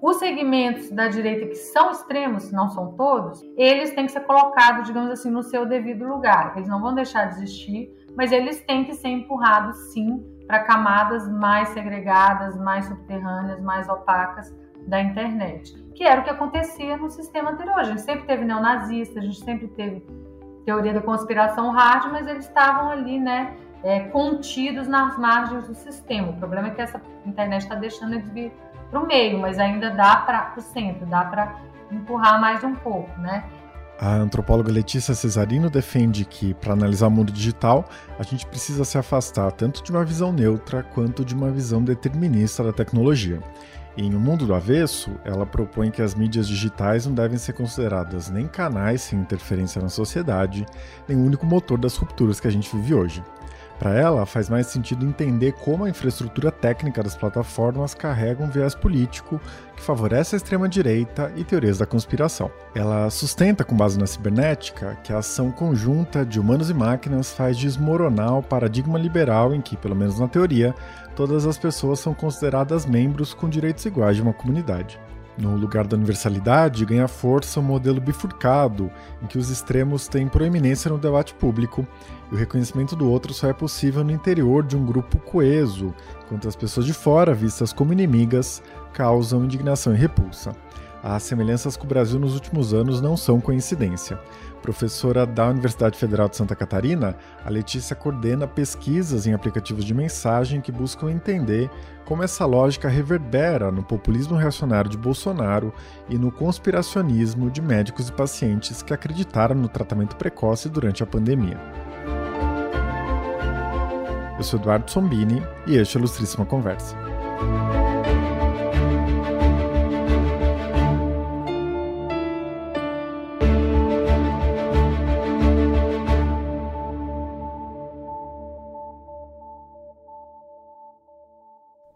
Os segmentos da direita que são extremos, não são todos, eles têm que ser colocados, digamos assim, no seu devido lugar. Eles não vão deixar de existir, mas eles têm que ser empurrados, sim, para camadas mais segregadas, mais subterrâneas, mais opacas da internet, que era o que acontecia no sistema anterior. A gente sempre teve neonazista, a gente sempre teve teoria da conspiração hard, mas eles estavam ali, né, é, contidos nas margens do sistema. O problema é que essa internet está deixando eles vir para o meio, mas ainda dá para o centro, dá para empurrar mais um pouco, né? A antropóloga Letícia Cesarino defende que, para analisar o mundo digital, a gente precisa se afastar tanto de uma visão neutra quanto de uma visão determinista da tecnologia. Em O Mundo do Avesso, ela propõe que as mídias digitais não devem ser consideradas nem canais sem interferência na sociedade, nem o único motor das rupturas que a gente vive hoje. Para ela, faz mais sentido entender como a infraestrutura técnica das plataformas carrega um viés político que favorece a extrema-direita e teorias da conspiração. Ela sustenta, com base na cibernética, que a ação conjunta de humanos e máquinas faz desmoronar o paradigma liberal em que, pelo menos na teoria, todas as pessoas são consideradas membros com direitos iguais de uma comunidade. No lugar da universalidade, ganha força um modelo bifurcado, em que os extremos têm proeminência no debate público e o reconhecimento do outro só é possível no interior de um grupo coeso, enquanto as pessoas de fora, vistas como inimigas, causam indignação e repulsa. As semelhanças com o Brasil nos últimos anos não são coincidência. Professora da Universidade Federal de Santa Catarina, a Letícia coordena pesquisas em aplicativos de mensagem que buscam entender como essa lógica reverbera no populismo reacionário de Bolsonaro e no conspiracionismo de médicos e pacientes que acreditaram no tratamento precoce durante a pandemia. Eu sou Eduardo Sombini e este é a Ilustríssima Conversa.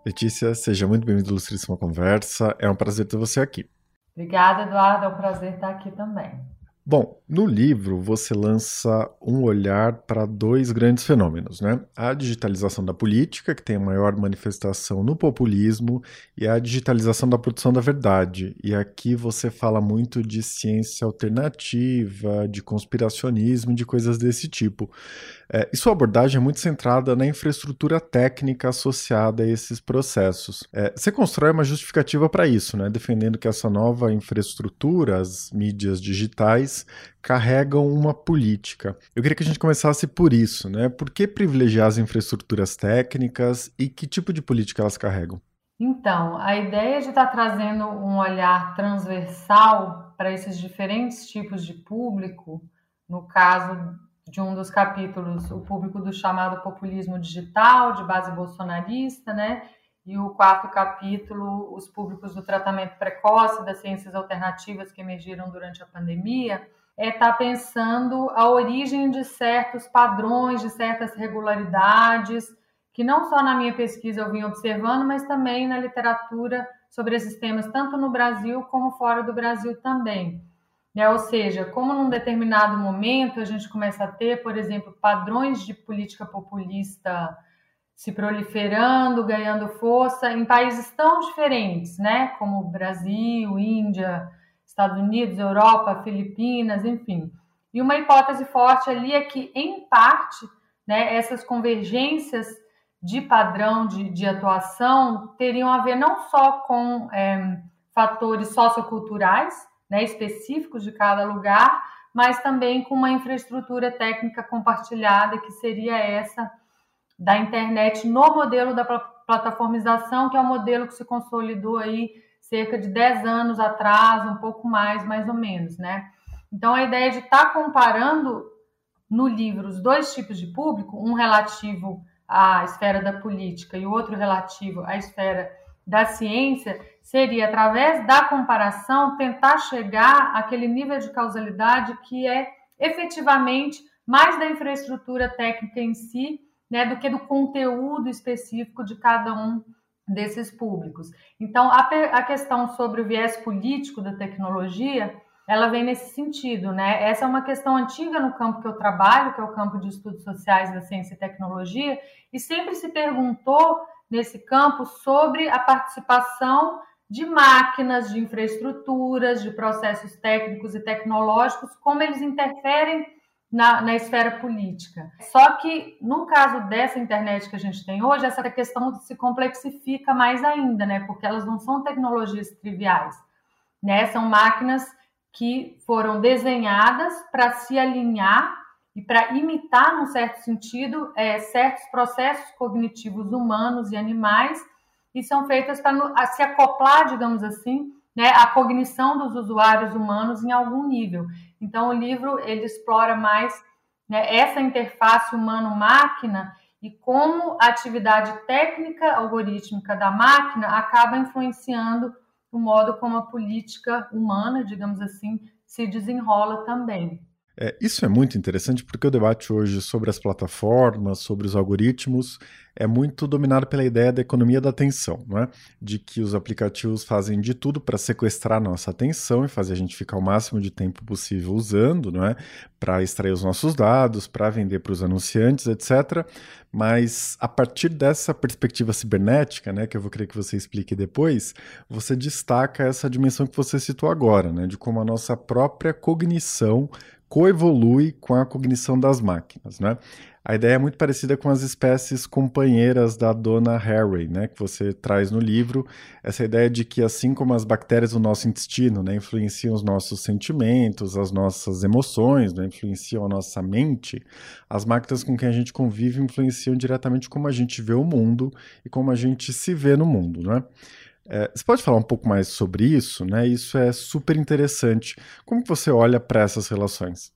Letícia, seja muito bem-vinda à Ilustríssima Conversa. É um prazer ter você aqui. Obrigada, Eduardo. É um prazer estar aqui também. Bom, no livro você lança um olhar para dois grandes fenômenos, né? A digitalização da política, que tem a maior manifestação no populismo, e a digitalização da produção da verdade. E aqui você fala muito de ciência alternativa, de conspiracionismo, de coisas desse tipo. É, e sua abordagem é muito centrada na infraestrutura técnica associada a esses processos. É, você constrói uma justificativa para isso, né? defendendo que essa nova infraestrutura, as mídias digitais, carregam uma política. Eu queria que a gente começasse por isso, né? Por que privilegiar as infraestruturas técnicas e que tipo de política elas carregam? Então, a ideia de estar trazendo um olhar transversal para esses diferentes tipos de público, no caso de um dos capítulos, o público do chamado populismo digital, de base bolsonarista, né? E o quarto capítulo, os públicos do tratamento precoce, das ciências alternativas que emergiram durante a pandemia, é estar tá pensando a origem de certos padrões, de certas regularidades, que não só na minha pesquisa eu vim observando, mas também na literatura sobre esses temas, tanto no Brasil como fora do Brasil também. Né? Ou seja, como num determinado momento a gente começa a ter, por exemplo, padrões de política populista se proliferando, ganhando força em países tão diferentes, né? como Brasil, Índia, Estados Unidos, Europa, Filipinas, enfim. E uma hipótese forte ali é que, em parte, né, essas convergências de padrão de, de atuação teriam a ver não só com é, fatores socioculturais, né, específicos de cada lugar, mas também com uma infraestrutura técnica compartilhada, que seria essa da internet no modelo da plataformização, que é o um modelo que se consolidou aí cerca de 10 anos atrás, um pouco mais, mais ou menos, né? Então, a ideia de estar tá comparando no livro os dois tipos de público, um relativo à esfera da política e o outro relativo à esfera da ciência, seria, através da comparação, tentar chegar àquele nível de causalidade que é efetivamente mais da infraestrutura técnica em si, né, do que do conteúdo específico de cada um desses públicos. Então, a, a questão sobre o viés político da tecnologia ela vem nesse sentido, né? Essa é uma questão antiga no campo que eu trabalho, que é o campo de estudos sociais da ciência e tecnologia, e sempre se perguntou nesse campo sobre a participação de máquinas, de infraestruturas, de processos técnicos e tecnológicos, como eles interferem na, na, esfera política. Só que no caso dessa internet que a gente tem hoje, essa questão se complexifica mais ainda, né? Porque elas não são tecnologias triviais, né? São máquinas que foram desenhadas para se alinhar e para imitar, num certo sentido, é, certos processos cognitivos humanos e animais e são feitas para se acoplar, digamos assim, né, à cognição dos usuários humanos em algum nível. Então, o livro ele explora mais né, essa interface humano-máquina e como a atividade técnica algorítmica da máquina acaba influenciando o modo como a política humana, digamos assim, se desenrola também. É, isso é muito interessante porque o debate hoje sobre as plataformas, sobre os algoritmos, é muito dominado pela ideia da economia da atenção, é? De que os aplicativos fazem de tudo para sequestrar nossa atenção e fazer a gente ficar o máximo de tempo possível usando, é? Para extrair os nossos dados, para vender para os anunciantes, etc. Mas a partir dessa perspectiva cibernética, né, que eu vou querer que você explique depois, você destaca essa dimensão que você citou agora, né, de como a nossa própria cognição coevolui com a cognição das máquinas, né? A ideia é muito parecida com as espécies companheiras da dona Harry, né, que você traz no livro, essa ideia de que assim como as bactérias do nosso intestino, né, influenciam os nossos sentimentos, as nossas emoções, né, influenciam a nossa mente, as máquinas com quem a gente convive influenciam diretamente como a gente vê o mundo e como a gente se vê no mundo, né? É, você pode falar um pouco mais sobre isso, né? Isso é super interessante. Como que você olha para essas relações?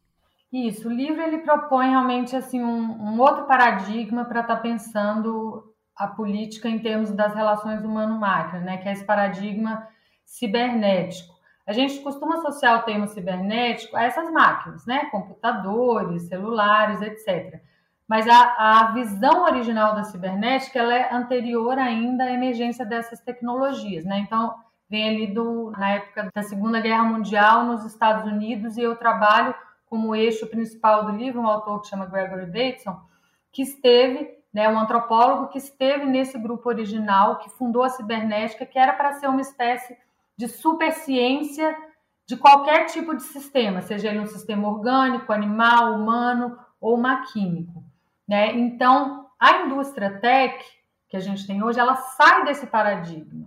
Isso, o livro ele propõe realmente assim um, um outro paradigma para estar tá pensando a política em termos das relações humano-máquina, né? Que é esse paradigma cibernético. A gente costuma associar o termo cibernético a essas máquinas, né? Computadores, celulares, etc. Mas a, a visão original da cibernética ela é anterior ainda à emergência dessas tecnologias, né? Então, vem ali do, na época da Segunda Guerra Mundial nos Estados Unidos e eu trabalho como eixo principal do livro um autor que chama Gregory Bateson, que esteve, né, um antropólogo que esteve nesse grupo original, que fundou a cibernética, que era para ser uma espécie de superciência de qualquer tipo de sistema, seja ele um sistema orgânico, animal, humano ou maquímico. Né? Então, a indústria tech que a gente tem hoje, ela sai desse paradigma.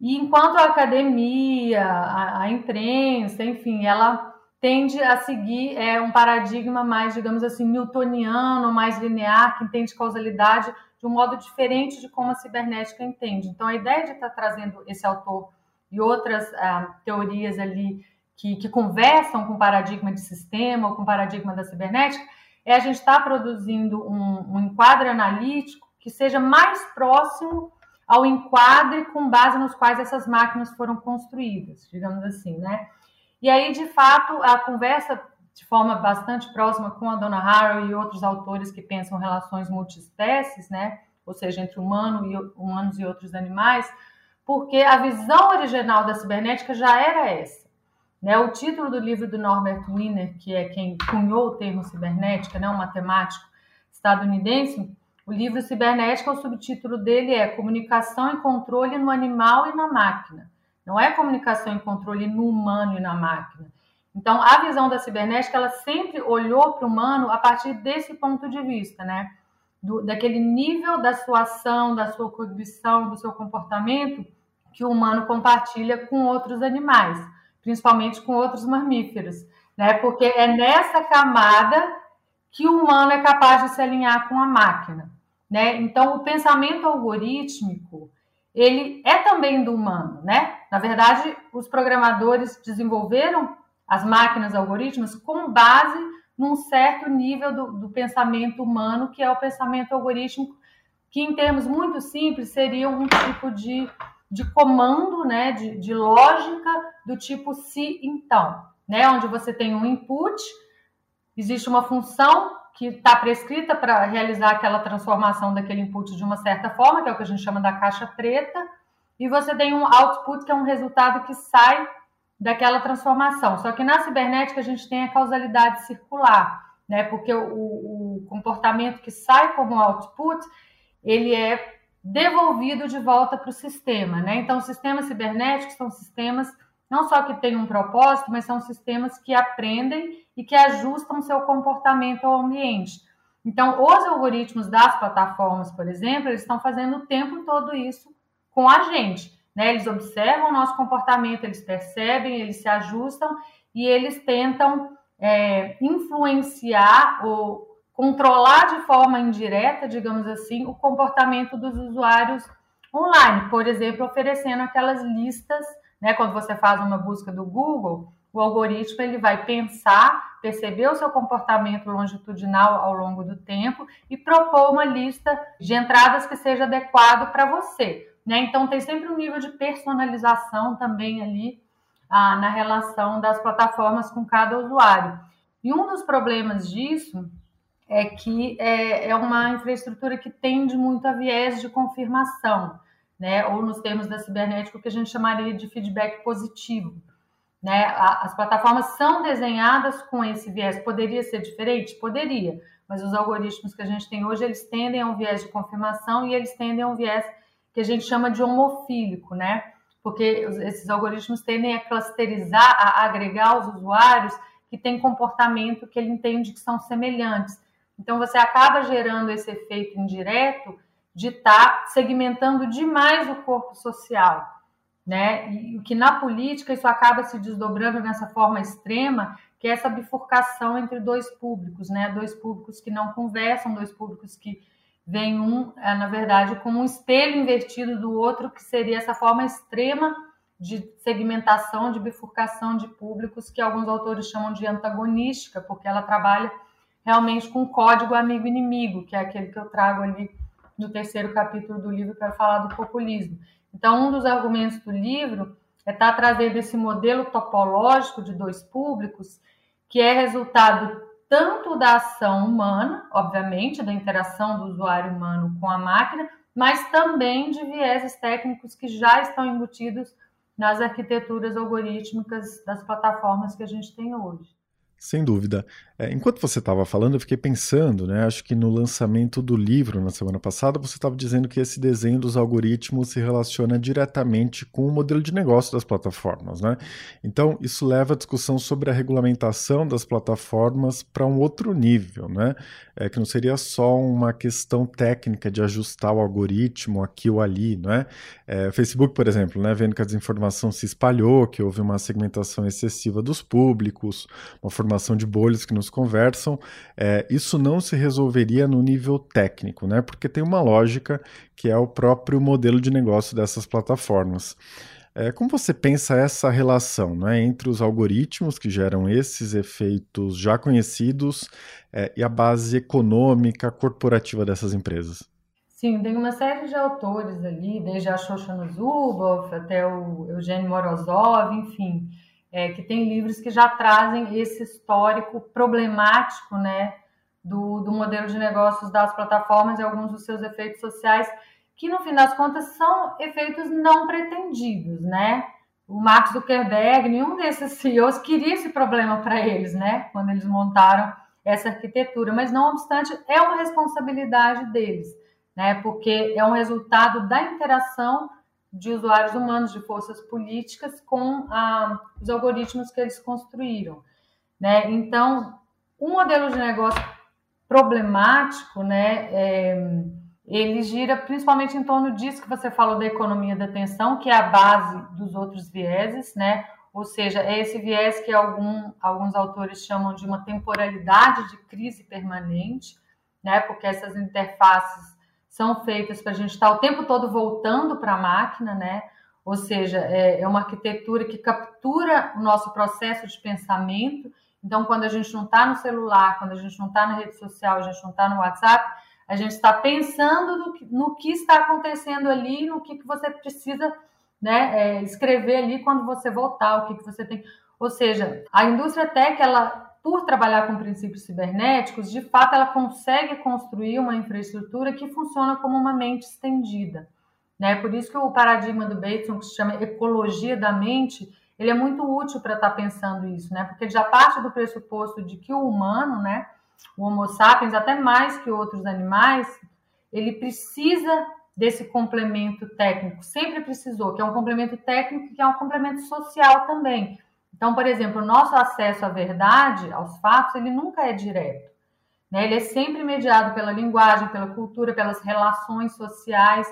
E enquanto a academia, a, a imprensa, enfim, ela tende a seguir é, um paradigma mais, digamos assim, newtoniano, mais linear, que entende causalidade de um modo diferente de como a cibernética entende. Então, a ideia de estar trazendo esse autor e outras ah, teorias ali que, que, conversam com o paradigma de sistema ou com o paradigma da cibernética é a gente estar tá produzindo um, um enquadre analítico que seja mais próximo ao enquadre com base nos quais essas máquinas foram construídas, digamos assim, né? E aí, de fato, a conversa de forma bastante próxima com a dona Harrow e outros autores que pensam relações multiespécies, né? Ou seja, entre humano e, humanos e outros animais, porque a visão original da cibernética já era essa. Né? O título do livro do Norbert Wiener, que é quem cunhou o termo cibernética, né? um matemático estadunidense, o livro Cibernética, o subtítulo dele é Comunicação e Controle no Animal e na Máquina. Não é comunicação e controle no humano e na máquina. Então, a visão da cibernética, ela sempre olhou para o humano a partir desse ponto de vista, né? Do, daquele nível da sua ação, da sua cognição, do seu comportamento que o humano compartilha com outros animais principalmente com outros mamíferos, né? Porque é nessa camada que o humano é capaz de se alinhar com a máquina, né? Então, o pensamento algorítmico, ele é também do humano, né? Na verdade, os programadores desenvolveram as máquinas algoritmos com base num certo nível do, do pensamento humano, que é o pensamento algorítmico, que em termos muito simples seria um tipo de de comando, né, de, de lógica do tipo se então, né, onde você tem um input, existe uma função que está prescrita para realizar aquela transformação daquele input de uma certa forma, que é o que a gente chama da caixa preta, e você tem um output, que é um resultado que sai daquela transformação. Só que na cibernética a gente tem a causalidade circular, né? Porque o, o comportamento que sai como output, ele é devolvido de volta para o sistema, né? Então, sistemas cibernéticos são sistemas não só que têm um propósito, mas são sistemas que aprendem e que ajustam seu comportamento ao ambiente. Então, os algoritmos das plataformas, por exemplo, eles estão fazendo o tempo todo isso com a gente. Né? Eles observam o nosso comportamento, eles percebem, eles se ajustam e eles tentam é, influenciar ou controlar de forma indireta, digamos assim, o comportamento dos usuários online. Por exemplo, oferecendo aquelas listas, né? Quando você faz uma busca do Google, o algoritmo ele vai pensar, perceber o seu comportamento longitudinal ao longo do tempo e propor uma lista de entradas que seja adequado para você. Né? Então tem sempre um nível de personalização também ali ah, na relação das plataformas com cada usuário. E um dos problemas disso é que é, é uma infraestrutura que tende muito a viés de confirmação, né? ou nos termos da cibernética, o que a gente chamaria de feedback positivo. Né? As plataformas são desenhadas com esse viés. Poderia ser diferente? Poderia, mas os algoritmos que a gente tem hoje, eles tendem a um viés de confirmação e eles tendem a um viés que a gente chama de homofílico, né? Porque esses algoritmos tendem a clusterizar, a agregar os usuários que têm comportamento que ele entende que são semelhantes. Então você acaba gerando esse efeito indireto de estar tá segmentando demais o corpo social né? E que na política isso acaba se desdobrando nessa forma extrema, que é essa bifurcação entre dois públicos, né? Dois públicos que não conversam, dois públicos que veem um, é, na verdade, como um espelho invertido do outro, que seria essa forma extrema de segmentação, de bifurcação de públicos, que alguns autores chamam de antagonística, porque ela trabalha realmente com o código amigo-inimigo, que é aquele que eu trago ali no terceiro capítulo do livro para falar do populismo. Então, um dos argumentos do livro é estar tá trazendo esse modelo topológico de dois públicos, que é resultado tanto da ação humana, obviamente, da interação do usuário humano com a máquina, mas também de vieses técnicos que já estão embutidos nas arquiteturas algorítmicas das plataformas que a gente tem hoje. Sem dúvida. É, enquanto você estava falando, eu fiquei pensando, né? Acho que no lançamento do livro na semana passada, você estava dizendo que esse desenho dos algoritmos se relaciona diretamente com o modelo de negócio das plataformas, né? Então, isso leva a discussão sobre a regulamentação das plataformas para um outro nível, né? É, que não seria só uma questão técnica de ajustar o algoritmo aqui ou ali, não é? é Facebook, por exemplo, né? Vendo que a desinformação se espalhou, que houve uma segmentação excessiva dos públicos, uma formação de bolhas que nos conversam, é, isso não se resolveria no nível técnico, né? Porque tem uma lógica que é o próprio modelo de negócio dessas plataformas. É, como você pensa essa relação né, entre os algoritmos que geram esses efeitos já conhecidos é, e a base econômica corporativa dessas empresas? Sim, tem uma série de autores ali, desde a Shoshana Zuboff até o Eugênio Morozov, enfim, é, que tem livros que já trazem esse histórico problemático, né, do, do modelo de negócios das plataformas e alguns dos seus efeitos sociais, que no fim das contas são efeitos não pretendidos, né? O Mark Zuckerberg, nenhum desses CEOs queria esse problema para eles, né? Quando eles montaram essa arquitetura, mas não obstante, é uma responsabilidade deles, né? Porque é um resultado da interação de usuários humanos, de forças políticas, com ah, os algoritmos que eles construíram. Né? Então, o modelo de negócio problemático, né, é, ele gira principalmente em torno disso que você falou da economia da atenção, que é a base dos outros vieses, né? ou seja, é esse viés que algum, alguns autores chamam de uma temporalidade de crise permanente, né? porque essas interfaces são feitas para a gente estar o tempo todo voltando para a máquina, né? Ou seja, é, é, uma arquitetura que captura o nosso processo de pensamento. Então, quando a gente não está no celular, quando a gente não está na rede social, a gente não está no WhatsApp, a gente está pensando no que, no que, está acontecendo ali, no que, que você precisa né, é, escrever ali quando você voltar, o que, que você tem. Ou seja, a indústria tech, ela por trabalhar com princípios cibernéticos, de fato ela consegue construir uma infraestrutura que funciona como uma mente estendida. Né? Por isso que o paradigma do Bateson, que se chama ecologia da mente, ele é muito útil para estar tá pensando isso, né? Porque ele já parte do pressuposto de que o humano, né, o Homo sapiens, até mais que outros animais, ele precisa desse complemento técnico, sempre precisou, que é um complemento técnico que é um complemento social também. Então, por exemplo, o nosso acesso à verdade, aos fatos, ele nunca é direto. Né? Ele é sempre mediado pela linguagem, pela cultura, pelas relações sociais.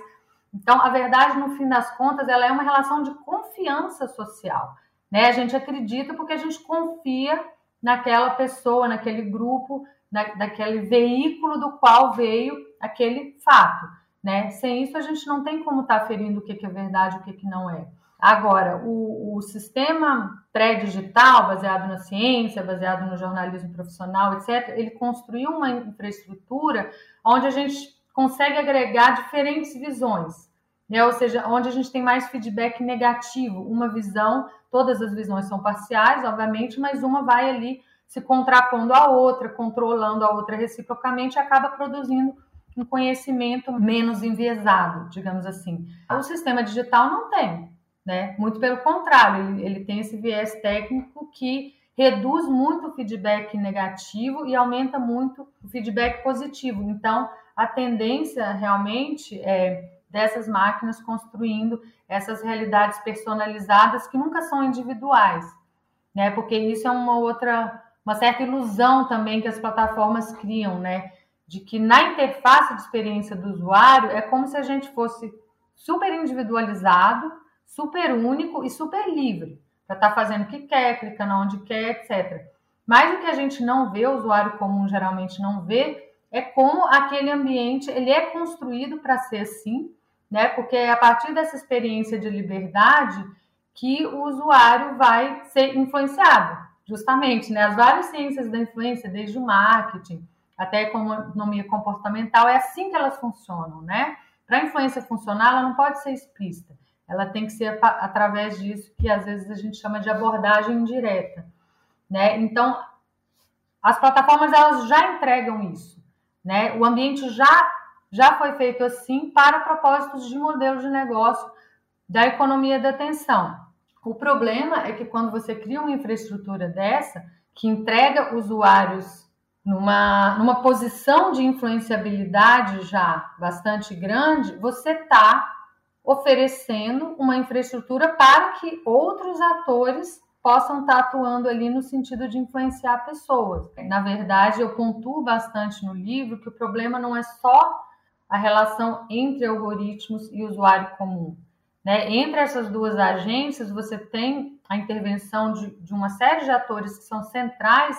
Então, a verdade, no fim das contas, ela é uma relação de confiança social. Né? A gente acredita porque a gente confia naquela pessoa, naquele grupo, na, naquele veículo do qual veio aquele fato. Né? Sem isso, a gente não tem como estar tá ferindo o que, que é verdade e o que, que não é. Agora, o, o sistema pré-digital, baseado na ciência, baseado no jornalismo profissional, etc., ele construiu uma infraestrutura onde a gente consegue agregar diferentes visões, né? ou seja, onde a gente tem mais feedback negativo, uma visão, todas as visões são parciais, obviamente, mas uma vai ali se contrapondo à outra, controlando a outra reciprocamente, acaba produzindo um conhecimento menos enviesado, digamos assim. O sistema digital não tem né? Muito pelo contrário, ele, ele tem esse viés técnico que reduz muito o feedback negativo e aumenta muito o feedback positivo. Então, a tendência realmente é dessas máquinas construindo essas realidades personalizadas que nunca são individuais, né? Porque isso é uma outra, uma certa ilusão também que as plataformas criam, né? De que na interface de experiência do usuário é como se a gente fosse super individualizado super único e super livre para estar tá fazendo o que quer, clicando onde quer, etc. Mas o que a gente não vê, o usuário comum geralmente não vê, é como aquele ambiente ele é construído para ser assim, né? Porque é a partir dessa experiência de liberdade que o usuário vai ser influenciado, justamente, né? As várias ciências da influência, desde o marketing até a economia comportamental, é assim que elas funcionam, né? Para a influência funcionar, ela não pode ser explícita ela tem que ser através disso que às vezes a gente chama de abordagem indireta, né? Então, as plataformas elas já entregam isso, né? O ambiente já já foi feito assim para propósitos de modelo de negócio da economia da atenção. O problema é que quando você cria uma infraestrutura dessa que entrega usuários numa, numa posição de influenciabilidade já bastante grande, você está oferecendo uma infraestrutura para que outros atores possam estar atuando ali no sentido de influenciar pessoas. Na verdade, eu pontuo bastante no livro que o problema não é só a relação entre algoritmos e usuário comum. Né? Entre essas duas agências, você tem a intervenção de, de uma série de atores que são centrais,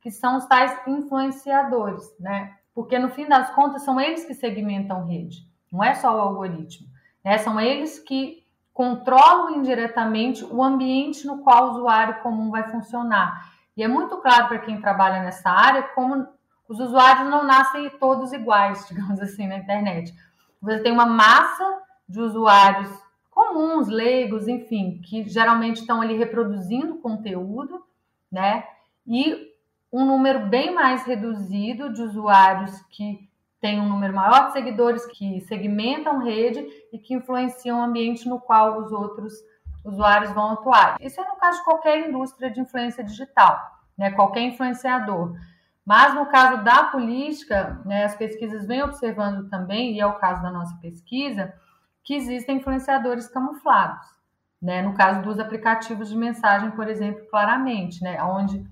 que são os tais influenciadores, né? Porque no fim das contas são eles que segmentam rede, não é só o algoritmo. Né? São eles que controlam indiretamente o ambiente no qual o usuário comum vai funcionar. E é muito claro para quem trabalha nessa área como os usuários não nascem todos iguais, digamos assim, na internet. Você tem uma massa de usuários comuns, leigos, enfim, que geralmente estão ali reproduzindo conteúdo, né? E um número bem mais reduzido de usuários que tem um número maior de seguidores que segmentam rede e que influenciam o ambiente no qual os outros usuários vão atuar. Isso é no caso de qualquer indústria de influência digital, né? qualquer influenciador. Mas no caso da política, né, as pesquisas vêm observando também, e é o caso da nossa pesquisa, que existem influenciadores camuflados. Né? No caso dos aplicativos de mensagem, por exemplo, claramente, né? onde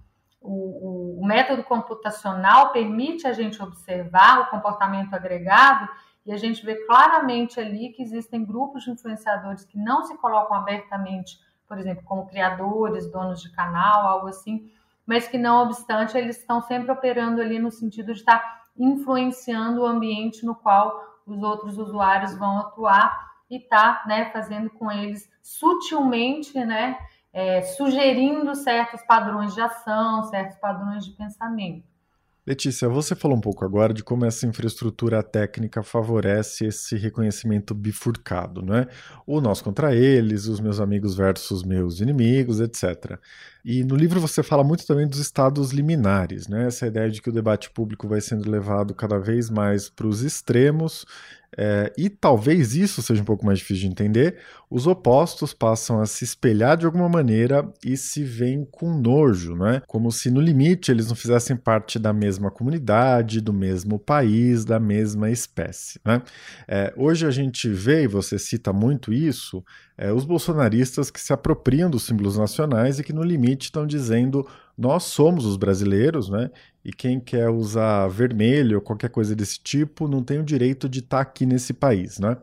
o, o, método computacional permite a gente observar o comportamento agregado e a gente vê claramente ali que existem grupos de influenciadores que não se colocam abertamente, por exemplo, como criadores, donos de canal, algo assim, mas que não obstante eles estão sempre operando ali no sentido de estar influenciando o ambiente no qual os outros usuários vão atuar e tá, né, fazendo com eles sutilmente, né, é, sugerindo certos padrões de ação, certos padrões de pensamento. Letícia, você falou um pouco agora de como essa infraestrutura técnica favorece esse reconhecimento bifurcado, não é? O nós contra eles, os meus amigos versus meus inimigos, etc. E no livro você fala muito também dos estados liminares, né? Essa ideia de que o debate público vai sendo levado cada vez mais para os extremos é, e talvez isso seja um pouco mais difícil de entender. Os opostos passam a se espelhar de alguma maneira e se veem com nojo, né? Como se no limite eles não fizessem parte da mesma comunidade, do mesmo país, da mesma espécie. Né? É, hoje a gente vê, e você cita muito isso, é, os bolsonaristas que se apropriam dos símbolos nacionais e que no limite estão dizendo nós somos os brasileiros, né? E quem quer usar vermelho ou qualquer coisa desse tipo não tem o direito de estar tá aqui nesse país, né?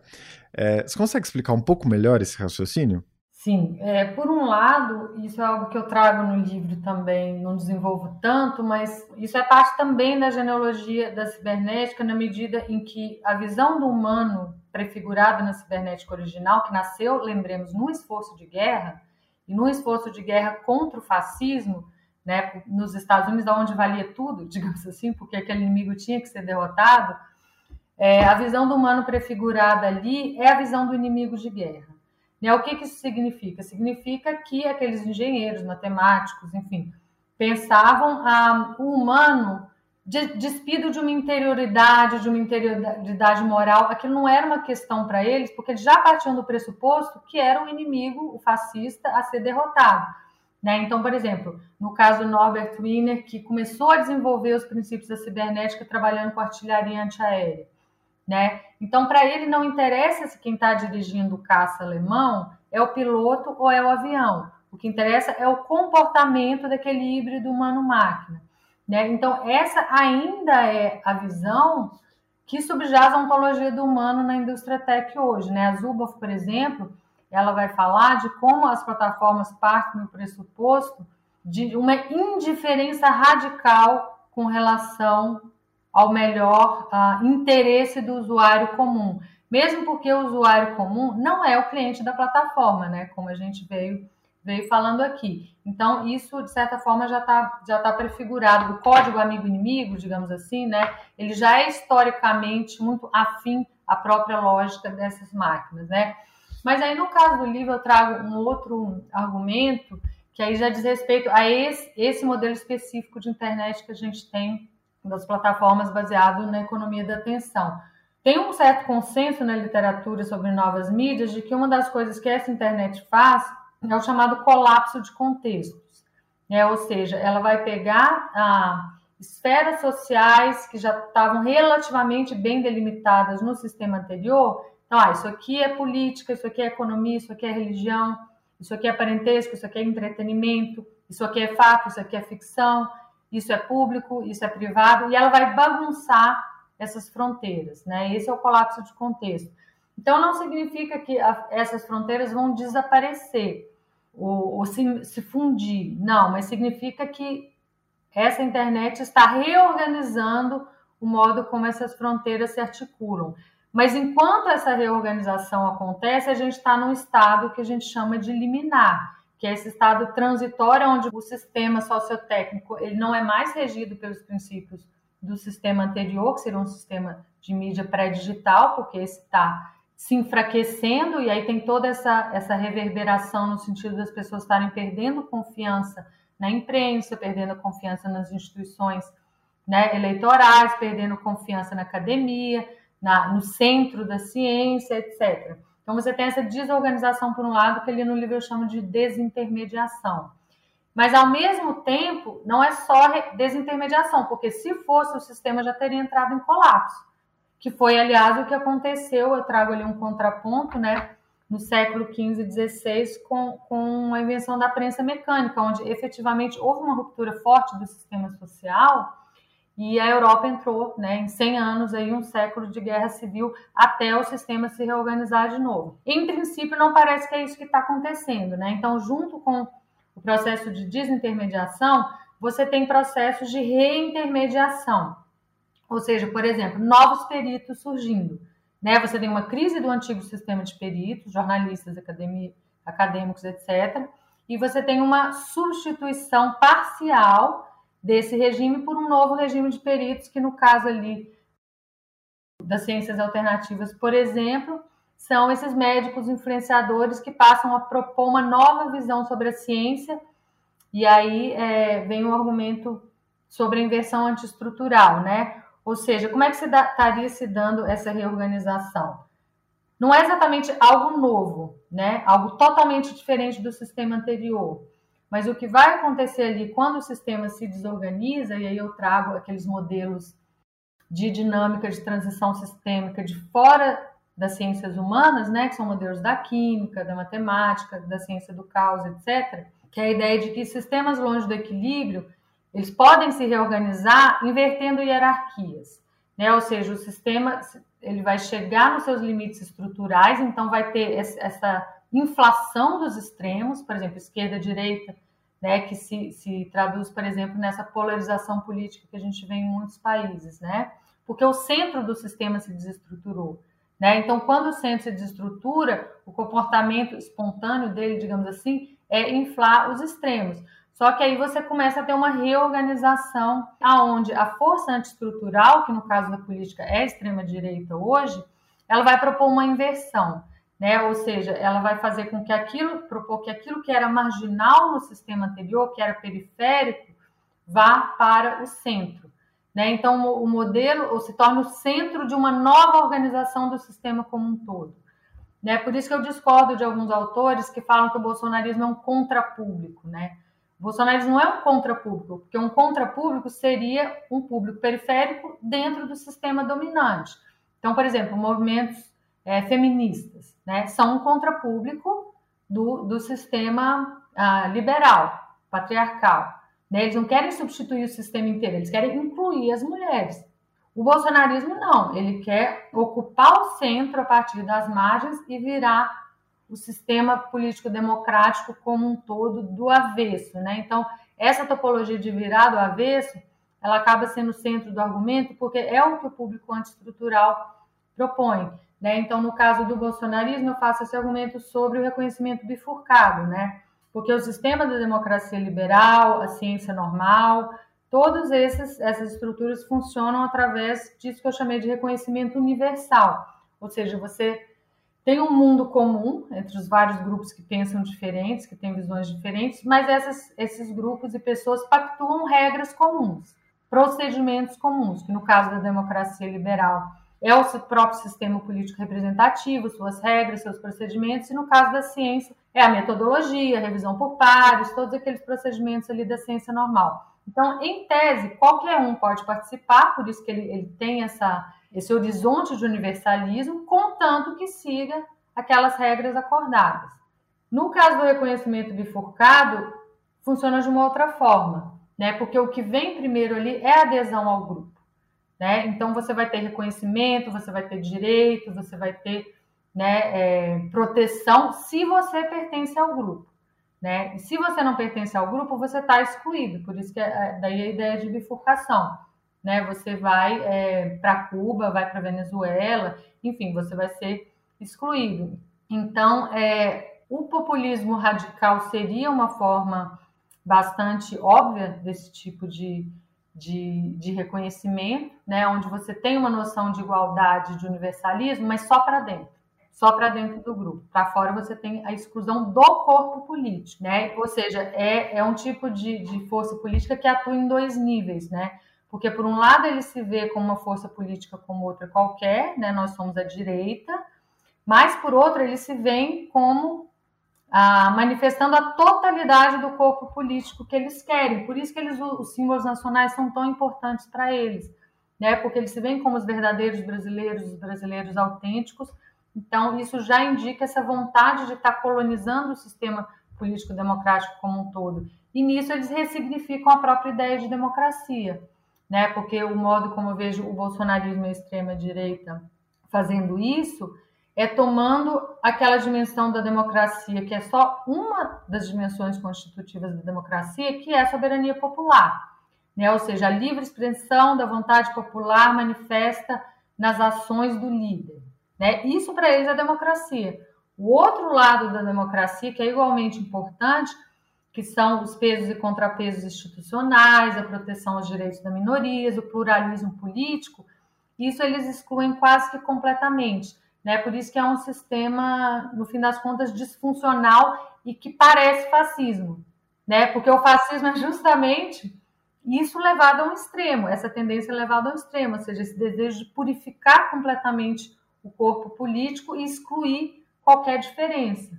É, você consegue explicar um pouco melhor esse raciocínio? Sim, é, por um lado, isso é algo que eu trago no livro também, não desenvolvo tanto, mas isso é parte também da genealogia da cibernética, na medida em que a visão do humano prefigurada na cibernética original, que nasceu, lembremos, num esforço de guerra, e num esforço de guerra contra o fascismo, né, nos Estados Unidos, onde valia tudo, digamos assim, porque aquele inimigo tinha que ser derrotado, é, a visão do humano prefigurada ali é a visão do inimigo de guerra. Né, o que, que isso significa? Significa que aqueles engenheiros, matemáticos, enfim, pensavam ah, o humano despido de uma interioridade, de uma interioridade moral. Aquilo não era uma questão para eles, porque eles já partiam do pressuposto que era o inimigo, o fascista, a ser derrotado. Né? Então, por exemplo, no caso do Norbert Wiener, que começou a desenvolver os princípios da cibernética trabalhando com artilharia antiaérea. Né? Então, para ele não interessa se quem está dirigindo o caça alemão é o piloto ou é o avião. O que interessa é o comportamento daquele híbrido humano-máquina. Né? Então, essa ainda é a visão que subjaz a ontologia do humano na indústria tech hoje. Né? A Zuboff, por exemplo, ela vai falar de como as plataformas partem do pressuposto de uma indiferença radical com relação ao melhor uh, interesse do usuário comum, mesmo porque o usuário comum não é o cliente da plataforma, né? Como a gente veio veio falando aqui. Então, isso, de certa forma, já está já tá prefigurado. O código amigo-inimigo, digamos assim, né? Ele já é historicamente muito afim à própria lógica dessas máquinas, né? Mas aí, no caso do livro, eu trago um outro argumento que aí já diz respeito a esse, esse modelo específico de internet que a gente tem das plataformas baseado na economia da atenção. Tem um certo consenso na literatura sobre novas mídias de que uma das coisas que essa internet faz é o chamado colapso de contextos. É, ou seja, ela vai pegar ah, esferas sociais que já estavam relativamente bem delimitadas no sistema anterior então, ah, isso aqui é política, isso aqui é economia, isso aqui é religião, isso aqui é parentesco, isso aqui é entretenimento, isso aqui é fato, isso aqui é ficção, isso é público, isso é privado, e ela vai bagunçar essas fronteiras, né? Esse é o colapso de contexto. Então, não significa que a, essas fronteiras vão desaparecer ou, ou se, se fundir, não, mas significa que essa internet está reorganizando o modo como essas fronteiras se articulam. Mas enquanto essa reorganização acontece, a gente está num estado que a gente chama de liminar, que é esse estado transitório onde o sistema sociotécnico ele não é mais regido pelos princípios do sistema anterior, que seria um sistema de mídia pré-digital, porque esse está se enfraquecendo e aí tem toda essa, essa reverberação no sentido das pessoas estarem perdendo confiança na imprensa, perdendo confiança nas instituições né, eleitorais, perdendo confiança na academia, na, no centro da ciência, etc. Então você tem essa desorganização por um lado, que ali no livro eu chamo de desintermediação. Mas ao mesmo tempo, não é só desintermediação, porque se fosse o sistema já teria entrado em colapso, que foi aliás o que aconteceu. Eu trago ali um contraponto, né? no século XV e XVI com, com a invenção da prensa mecânica, onde efetivamente houve uma ruptura forte do sistema social e a Europa entrou né, em 100 anos, aí, um século de guerra civil, até o sistema se reorganizar de novo. Em princípio, não parece que é isso que está acontecendo. Né? Então, junto com o processo de desintermediação, você tem processos de reintermediação. Ou seja, por exemplo, novos peritos surgindo. Né? Você tem uma crise do antigo sistema de peritos, jornalistas, acadêmicos, etc. E você tem uma substituição parcial desse regime por um novo regime de peritos, que no caso ali das ciências alternativas, por exemplo, são esses médicos influenciadores que passam a propor uma nova visão sobre a ciência E aí é, vem o argumento sobre a inversão antiestrutural, né? Ou seja, como é que se da, estaria se dando essa reorganização? Não é exatamente algo novo, né? Algo totalmente diferente do sistema anterior. Mas o que vai acontecer ali quando o sistema se desorganiza, e aí eu trago aqueles modelos de dinâmica de transição sistêmica de fora das ciências humanas, né, que são modelos da química, da matemática, da ciência do caos, etc., que é a ideia de que sistemas longe do equilíbrio, eles podem se reorganizar invertendo hierarquias, né? Ou seja, o sistema ele vai chegar nos seus limites estruturais, então vai ter essa inflação dos extremos, por exemplo, esquerda-direita, né, que se, se traduz, por exemplo, nessa polarização política que a gente vê em muitos países, né? Porque o centro do sistema se desestruturou. Né? Então, quando o centro se desestrutura, o comportamento espontâneo dele, digamos assim, é inflar os extremos. Só que aí você começa a ter uma reorganização aonde a força antiestrutural, que no caso da política é extrema direita hoje, ela vai propor uma inversão, né? Ou seja, ela vai fazer com que aquilo, propor que aquilo que era marginal no sistema anterior, que era periférico, vá para o centro. Né? Então, o modelo se torna o centro de uma nova organização do sistema como um todo. Né? Por isso que eu discordo de alguns autores que falam que o bolsonarismo é um contrapúblico. Né? O bolsonarismo não é um contrapúblico, porque um contrapúblico seria um público periférico dentro do sistema dominante. Então, por exemplo, movimentos é, feministas né, são um contrapúblico do, do sistema ah, liberal, patriarcal. Né? Eles não querem substituir o sistema inteiro, eles querem incluir as mulheres. O bolsonarismo não, ele quer ocupar o centro a partir das margens e virar o sistema político democrático como um todo do avesso, né? Então, essa topologia de virar do avesso, ela acaba sendo o centro do argumento porque é o que o público antiestrutural propõe, né? Então, no caso do bolsonarismo, eu faço esse argumento sobre o reconhecimento bifurcado, né? porque o sistema da democracia liberal, a ciência normal, todas essas estruturas funcionam através disso que eu chamei de reconhecimento universal. Ou seja, você tem um mundo comum entre os vários grupos que pensam diferentes, que têm visões diferentes, mas essas, esses grupos e pessoas pactuam regras comuns, procedimentos comuns, que no caso da democracia liberal é o próprio sistema político representativo, suas regras, seus procedimentos, e no caso da ciência, é a metodologia, a revisão por pares, todos aqueles procedimentos ali da ciência normal. Então, em tese, qualquer um pode participar, por isso que ele, ele tem essa, esse horizonte de universalismo, contanto que siga aquelas regras acordadas. No caso do reconhecimento bifurcado, funciona de uma outra forma, né? Porque o que vem primeiro ali é a adesão ao grupo. Né? Então você vai ter reconhecimento, você vai ter direito, você vai ter né, é, proteção se você pertence ao grupo. Né? E se você não pertence ao grupo, você está excluído. Por isso que é, é, daí a ideia de bifurcação. Né? Você vai é, para Cuba, vai para Venezuela, enfim, você vai ser excluído. Então, é, o populismo radical seria uma forma bastante óbvia desse tipo de, de, de reconhecimento, né, onde você tem uma noção de igualdade, de universalismo, mas só para dentro, só para dentro do grupo. Para fora você tem a exclusão do corpo político, né? Ou seja, é, é um tipo de, de força política que atua em dois níveis, né? Porque por um lado ele se vê como uma força política como outra qualquer, né? Nós somos a direita, mas por outro ele se vê como ah, manifestando a totalidade do corpo político que eles querem. Por isso que eles, os símbolos nacionais são tão importantes para eles, né? Porque eles se veem como os verdadeiros brasileiros, os brasileiros autênticos. Então, isso já indica essa vontade de estar colonizando o sistema político democrático como um todo. E nisso eles ressignificam a própria ideia de democracia, né? Porque o modo como eu vejo o bolsonarismo e a extrema direita fazendo isso é tomando aquela dimensão da democracia, que é só uma das dimensões constitutivas da democracia, que é a soberania popular. Né? Ou seja, a livre expressão da vontade popular manifesta nas ações do líder. Né? Isso para eles é democracia. O outro lado da democracia, que é igualmente importante, que são os pesos e contrapesos institucionais, a proteção aos direitos das minorias, o pluralismo político, isso eles excluem quase que completamente. Né? Por isso que é um sistema, no fim das contas, disfuncional e que parece fascismo. né? Porque o fascismo é justamente isso levado a um extremo, essa tendência levada a um extremo, ou seja, esse desejo de purificar completamente o corpo político e excluir qualquer diferença,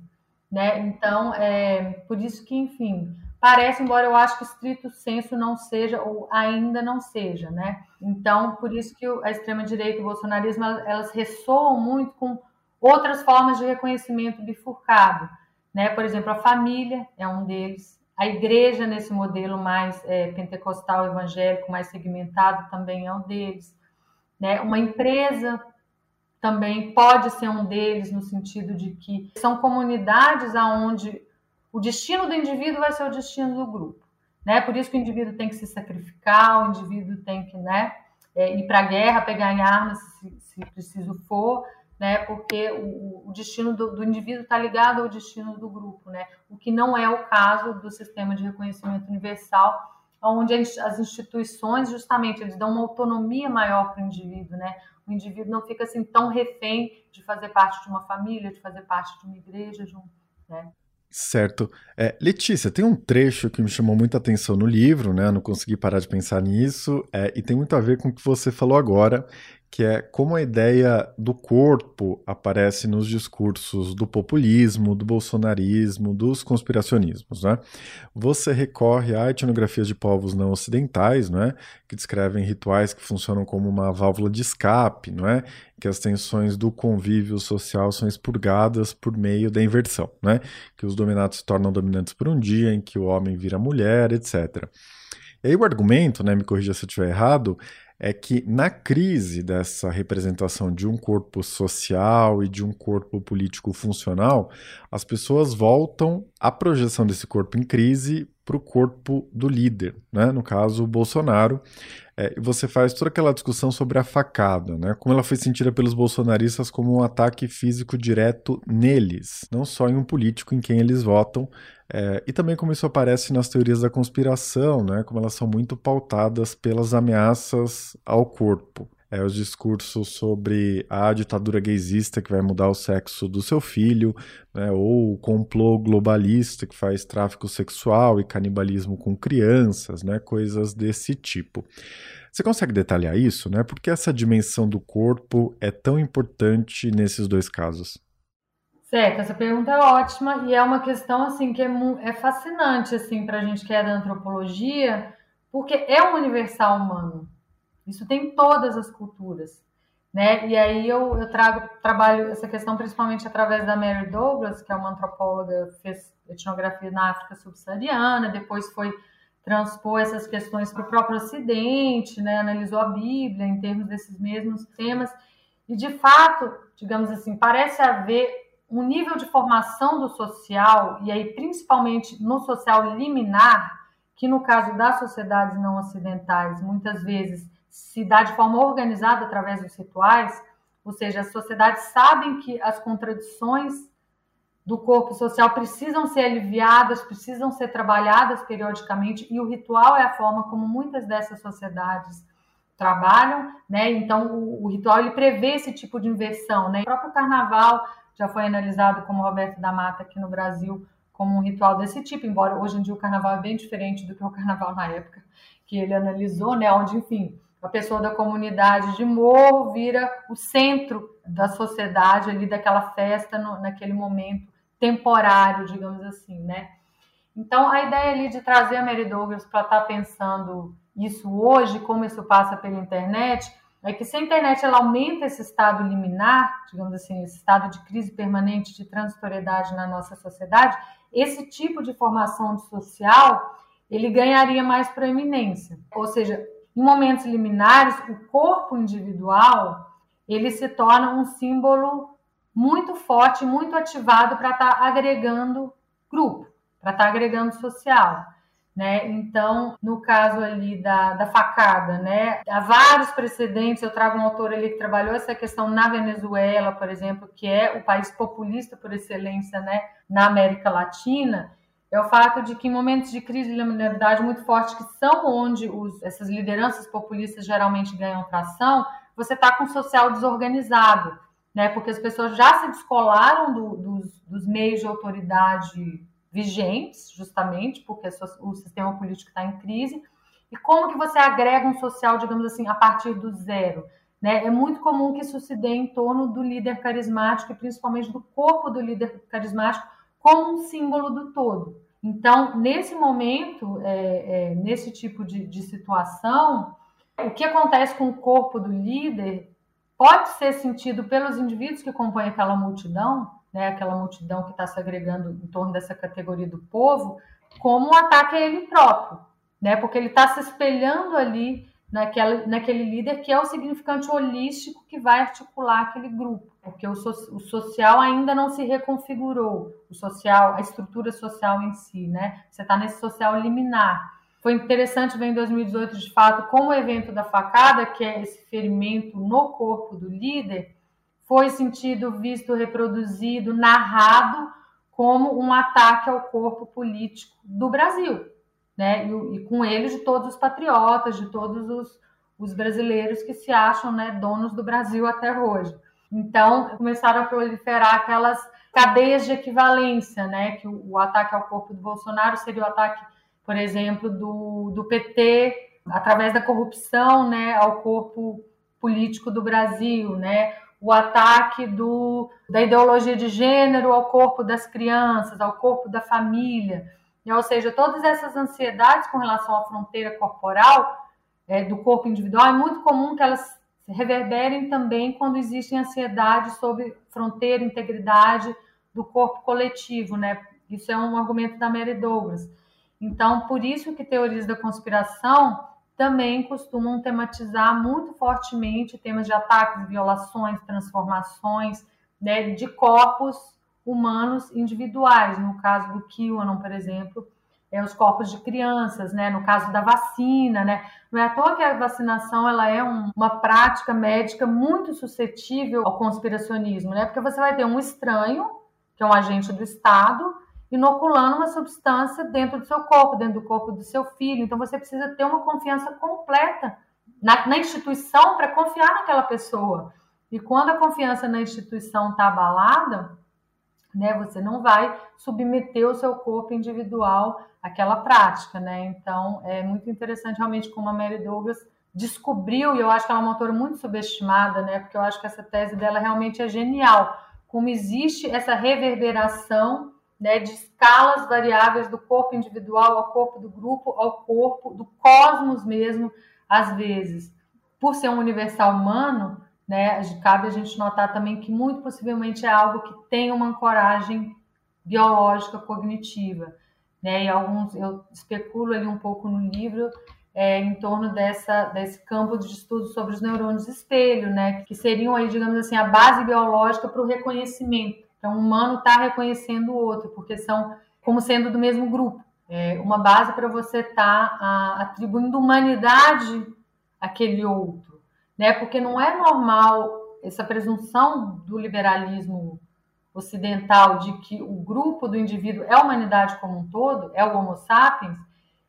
né? Então, é por isso que, enfim, parece, embora eu acho que estrito senso não seja ou ainda não seja, né? Então, por isso que a extrema direita e o bolsonarismo elas ressoam muito com outras formas de reconhecimento bifurcado, né? Por exemplo, a família é um deles, a igreja nesse modelo mais é, pentecostal evangélico, mais segmentado, também é um deles, né? Uma empresa também pode ser um deles no sentido de que são comunidades aonde o destino do indivíduo vai ser o destino do grupo. Né? Por isso que o indivíduo tem que se sacrificar, o indivíduo tem que né, é, ir para a guerra, pegar em armas se, se preciso for, né? porque o, o destino do, do indivíduo está ligado ao destino do grupo, né? o que não é o caso do sistema de reconhecimento universal, onde as instituições justamente eles dão uma autonomia maior para o indivíduo, né? O indivíduo não fica assim tão refém de fazer parte de uma família, de fazer parte de uma igreja, de um, né? Certo. É, Letícia, tem um trecho que me chamou muita atenção no livro, né? Não consegui parar de pensar nisso, é, e tem muito a ver com o que você falou agora, que é como a ideia do corpo aparece nos discursos do populismo, do bolsonarismo, dos conspiracionismos. Né? Você recorre a etnografias de povos não ocidentais, não é? que descrevem rituais que funcionam como uma válvula de escape, não é? que as tensões do convívio social são expurgadas por meio da inversão, né? que os dominados se tornam dominantes por um dia, em que o homem vira mulher, etc. E aí o argumento, né, me corrija se eu estiver errado, é que na crise dessa representação de um corpo social e de um corpo político funcional, as pessoas voltam a projeção desse corpo em crise para o corpo do líder, né? no caso, o Bolsonaro. É, você faz toda aquela discussão sobre a facada, né? como ela foi sentida pelos bolsonaristas como um ataque físico direto neles, não só em um político em quem eles votam, é, e também como isso aparece nas teorias da conspiração, né? como elas são muito pautadas pelas ameaças ao corpo. É, os discursos sobre a ditadura gaysista que vai mudar o sexo do seu filho, né? ou o complô globalista que faz tráfico sexual e canibalismo com crianças, né? coisas desse tipo. Você consegue detalhar isso? Né? Por que essa dimensão do corpo é tão importante nesses dois casos? Certo, essa pergunta é ótima e é uma questão assim que é, é fascinante assim para a gente que é da antropologia, porque é um universal humano. Isso tem em todas as culturas, né? E aí eu, eu trago trabalho essa questão principalmente através da Mary Douglas, que é uma antropóloga fez etnografia na África subsaariana, depois foi transpor essas questões para o próprio Ocidente, né? Analisou a Bíblia em termos desses mesmos temas e de fato, digamos assim, parece haver um nível de formação do social, e aí principalmente no social liminar, que no caso das sociedades não ocidentais, muitas vezes se dá de forma organizada através dos rituais, ou seja, as sociedades sabem que as contradições do corpo social precisam ser aliviadas, precisam ser trabalhadas periodicamente, e o ritual é a forma como muitas dessas sociedades trabalham, né? Então o, o ritual ele prevê esse tipo de inversão, né? O próprio carnaval já foi analisado como Roberto da Mata aqui no Brasil como um ritual desse tipo, embora hoje em dia o carnaval é bem diferente do que o carnaval na época que ele analisou, né, onde, enfim, a pessoa da comunidade de morro vira o centro da sociedade ali daquela festa no, naquele momento temporário, digamos assim, né? Então, a ideia ali de trazer a Mary Douglas para estar tá pensando isso hoje, como isso passa pela internet, é que se a internet ela aumenta esse estado liminar, digamos assim, esse estado de crise permanente de transitoriedade na nossa sociedade, esse tipo de formação social ele ganharia mais proeminência. Ou seja, em momentos liminares, o corpo individual ele se torna um símbolo muito forte, muito ativado para estar tá agregando grupo, para estar tá agregando social né? Então, no caso ali da, da facada, né? Há vários precedentes. Eu trago um autor ali que trabalhou essa questão na Venezuela, por exemplo, que é o país populista por excelência, né? Na América Latina. É o fato de que em momentos de crise de liminalidade muito forte, que são onde os, essas lideranças populistas geralmente ganham tração, você está com o social desorganizado, né? Porque as pessoas já se descolaram do, dos, dos meios de autoridade vigentes, justamente porque o sistema político está em crise, e como que você agrega um social, digamos assim, a partir do zero. Né? É muito comum que isso se dê em torno do líder carismático e principalmente do corpo do líder carismático como um símbolo do todo. Então, nesse momento, é, é, nesse tipo de, de situação, o que acontece com o corpo do líder pode ser sentido pelos indivíduos que compõem aquela multidão, né, aquela multidão que está se agregando em torno dessa categoria do povo, como um ataque a ele próprio, né, porque ele está se espelhando ali naquela, naquele líder que é o significante holístico que vai articular aquele grupo, porque o, so, o social ainda não se reconfigurou, o social, a estrutura social em si, né? Você está nesse social liminar. Foi interessante ver em 2018, de fato, como o evento da facada, que é esse ferimento no corpo do líder, foi sentido, visto, reproduzido, narrado como um ataque ao corpo político do Brasil né? E, e, com ele de todos os patriotas, de todos os, os brasileiros que se acham né, donos do Brasil até hoje. Então, começaram a proliferar aquelas cadeias de equivalência, né? Que o, o ataque ao corpo do Bolsonaro seria o ataque, por exemplo, do, do PT através da corrupção, né, ao corpo político do Brasil, né? O ataque do, da ideologia de gênero ao corpo das crianças, ao corpo da família. Ou seja, todas essas ansiedades com relação à fronteira corporal é, do corpo individual, é muito comum que elas reverberem também quando existem ansiedades sobre fronteira, integridade do corpo coletivo, né? Isso é um argumento da Mary Douglas. Então, por isso que teorias da conspiração também costumam tematizar muito fortemente temas de ataques, violações, transformações né, de corpos humanos individuais. No caso do QAnon, por exemplo, é os corpos de crianças, né? No caso da vacina, né? Não é à toa que a vacinação ela é um, uma prática médica muito suscetível ao conspiracionismo, né? Porque você vai ter um estranho, que é um agente do Estado, inoculando uma substância dentro do seu corpo, dentro do corpo do seu filho. Então você precisa ter uma confiança completa na, na instituição para confiar naquela pessoa. E quando a confiança na instituição está abalada, né? Você não vai submeter o seu corpo individual àquela prática, né? Então é muito interessante realmente como a Mary Douglas descobriu, e eu acho que ela é uma autora muito subestimada, né? Porque eu acho que essa tese dela realmente é genial. Como existe essa reverberação né, de escalas variáveis do corpo individual ao corpo do grupo, ao corpo do cosmos mesmo, às vezes. Por ser um universal humano, né? Cabe a gente notar também que muito possivelmente é algo que tem uma ancoragem biológica cognitiva, né? E alguns eu especulo ali um pouco no livro é, em torno dessa desse campo de estudo sobre os neurônios espelho, né? Que seriam aí, digamos assim, a base biológica para o reconhecimento. Então, um humano está reconhecendo o outro, porque são como sendo do mesmo grupo. É uma base para você estar tá, atribuindo humanidade àquele outro né? Porque não é normal essa presunção do liberalismo ocidental de que o grupo do indivíduo é a humanidade como um todo, é o Homo sapiens,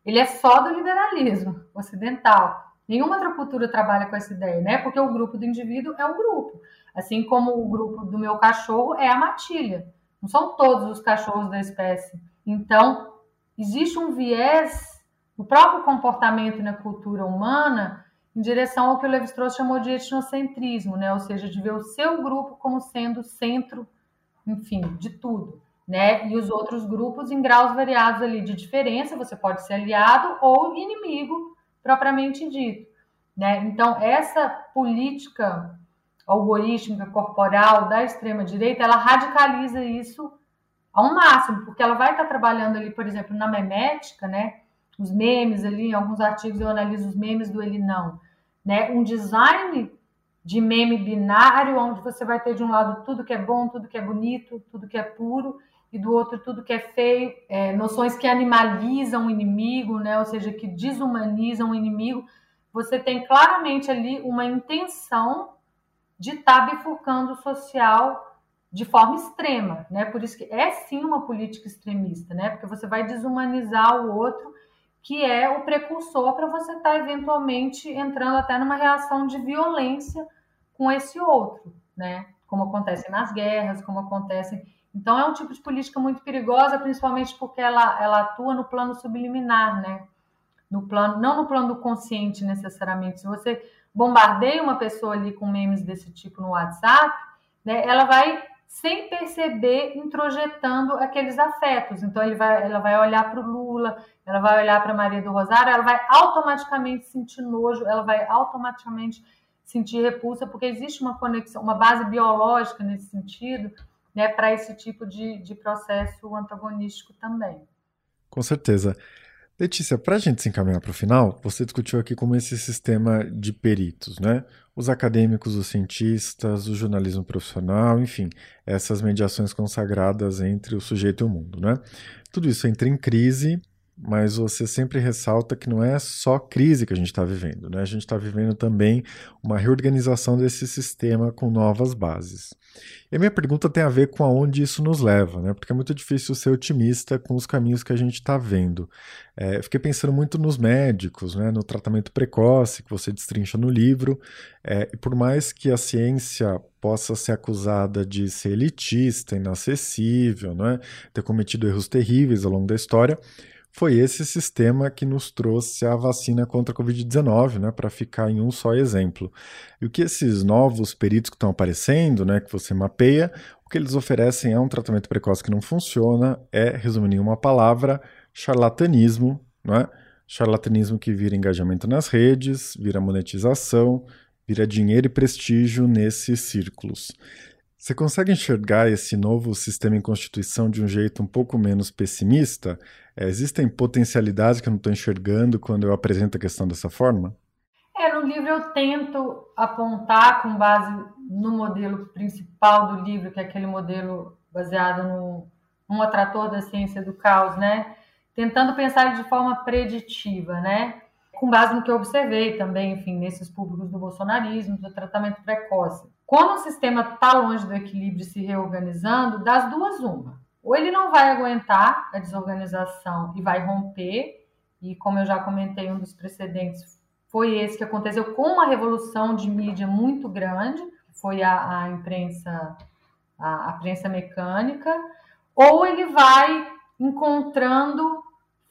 ele é só do liberalismo ocidental. Nenhuma outra cultura trabalha com essa ideia, né? Porque o grupo do indivíduo é um grupo. Assim como o grupo do meu cachorro é a matilha. Não são todos os cachorros da espécie. Então, existe um viés no próprio comportamento na cultura humana em direção ao que o Levi-Strauss chamou de etnocentrismo, né? ou seja, de ver o seu grupo como sendo centro, enfim, de tudo. Né? E os outros grupos em graus variados ali de diferença, você pode ser aliado ou inimigo, propriamente dito. Né? Então, essa política algorítmica corporal da extrema-direita, ela radicaliza isso ao máximo, porque ela vai estar trabalhando ali, por exemplo, na memética, né? os memes ali, em alguns artigos eu analiso os memes do ele não, né? Um design de meme binário, onde você vai ter de um lado tudo que é bom, tudo que é bonito, tudo que é puro, e do outro tudo que é feio, é, noções que animalizam o inimigo, né? Ou seja, que desumanizam o inimigo. Você tem claramente ali uma intenção de estar tá bifurcando o social de forma extrema, né? Por isso que é sim uma política extremista, né? Porque você vai desumanizar o outro que é o precursor para você estar tá eventualmente entrando até numa reação de violência com esse outro, né? como acontece nas guerras, como acontece. Então, é um tipo de política muito perigosa, principalmente porque ela, ela atua no plano subliminar, né? No plano, não no plano do consciente necessariamente. Se você bombardeia uma pessoa ali com memes desse tipo no WhatsApp, né, ela vai sem perceber, introjetando aqueles afetos. Então, ele vai, ela vai olhar para o Lula, ela vai olhar para Maria do Rosário, ela vai automaticamente sentir nojo, ela vai automaticamente sentir repulsa, porque existe uma conexão, uma base biológica nesse sentido, né, para esse tipo de, de processo antagonístico também. Com certeza. Letícia, para a gente se encaminhar para o final, você discutiu aqui como esse sistema de peritos, né? Os acadêmicos, os cientistas, o jornalismo profissional, enfim, essas mediações consagradas entre o sujeito e o mundo, né? Tudo isso entra em crise mas você sempre ressalta que não é só crise que a gente está vivendo, né? A gente está vivendo também uma reorganização desse sistema com novas bases. E a minha pergunta tem a ver com aonde isso nos leva, né? Porque é muito difícil ser otimista com os caminhos que a gente está vendo. É, fiquei pensando muito nos médicos, né? No tratamento precoce que você destrincha no livro. É, e por mais que a ciência possa ser acusada de ser elitista, inacessível, né? ter cometido erros terríveis ao longo da história, foi esse sistema que nos trouxe a vacina contra a Covid-19, né, para ficar em um só exemplo. E o que esses novos peritos que estão aparecendo, né, que você mapeia, o que eles oferecem é um tratamento precoce que não funciona, é, resumindo em uma palavra, charlatanismo, não é? Charlatanismo que vira engajamento nas redes, vira monetização, vira dinheiro e prestígio nesses círculos. Você consegue enxergar esse novo sistema em Constituição de um jeito um pouco menos pessimista? É, existem potencialidades que eu não estou enxergando quando eu apresento a questão dessa forma? É, no livro eu tento apontar com base no modelo principal do livro, que é aquele modelo baseado no um atrator da ciência do caos, né? Tentando pensar de forma preditiva, né? Com base no que eu observei também, enfim, nesses públicos do bolsonarismo, do tratamento precoce. Quando o sistema está longe do equilíbrio se reorganizando, das duas, uma. Ou ele não vai aguentar a desorganização e vai romper, e como eu já comentei, um dos precedentes foi esse que aconteceu com uma revolução de mídia muito grande, foi a, a imprensa, a, a mecânica, ou ele vai encontrando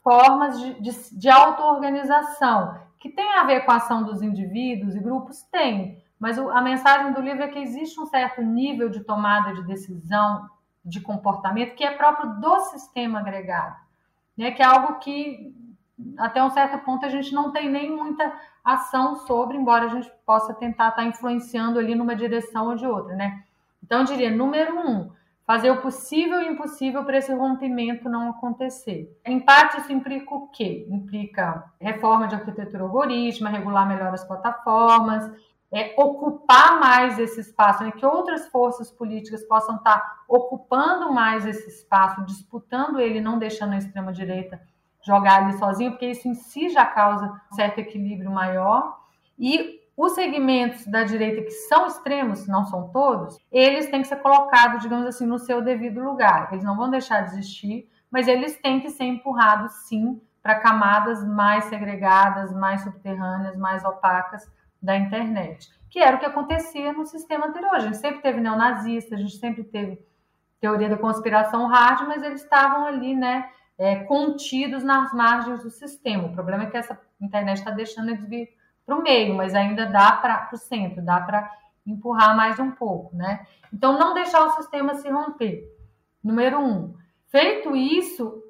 formas de, de, de auto-organização, que tem a ver com a ação dos indivíduos e grupos? Tem, mas a mensagem do livro é que existe um certo nível de tomada de decisão, de comportamento, que é próprio do sistema agregado, né? que é algo que, até um certo ponto, a gente não tem nem muita ação sobre, embora a gente possa tentar estar tá influenciando ali numa direção ou de outra. Né? Então, eu diria, número um, fazer o possível e o impossível para esse rompimento não acontecer. Em parte, isso implica o quê? Implica reforma de arquitetura algorítmica, regular melhor as plataformas, é, ocupar mais esse espaço, né? que outras forças políticas possam estar ocupando mais esse espaço, disputando ele, não deixando a extrema-direita jogar ali sozinho, porque isso em si já causa certo equilíbrio maior. E os segmentos da direita que são extremos, não são todos, eles têm que ser colocados, digamos assim, no seu devido lugar. Eles não vão deixar de existir, mas eles têm que ser empurrados, sim, para camadas mais segregadas, mais subterrâneas, mais opacas, da internet, que era o que acontecia no sistema anterior. A gente sempre teve neonazista, a gente sempre teve teoria da conspiração hard, mas eles estavam ali, né, é, contidos nas margens do sistema. O problema é que essa internet está deixando eles vir para o meio, mas ainda dá para o centro, dá para empurrar mais um pouco, né? Então, não deixar o sistema se romper. Número um. Feito isso,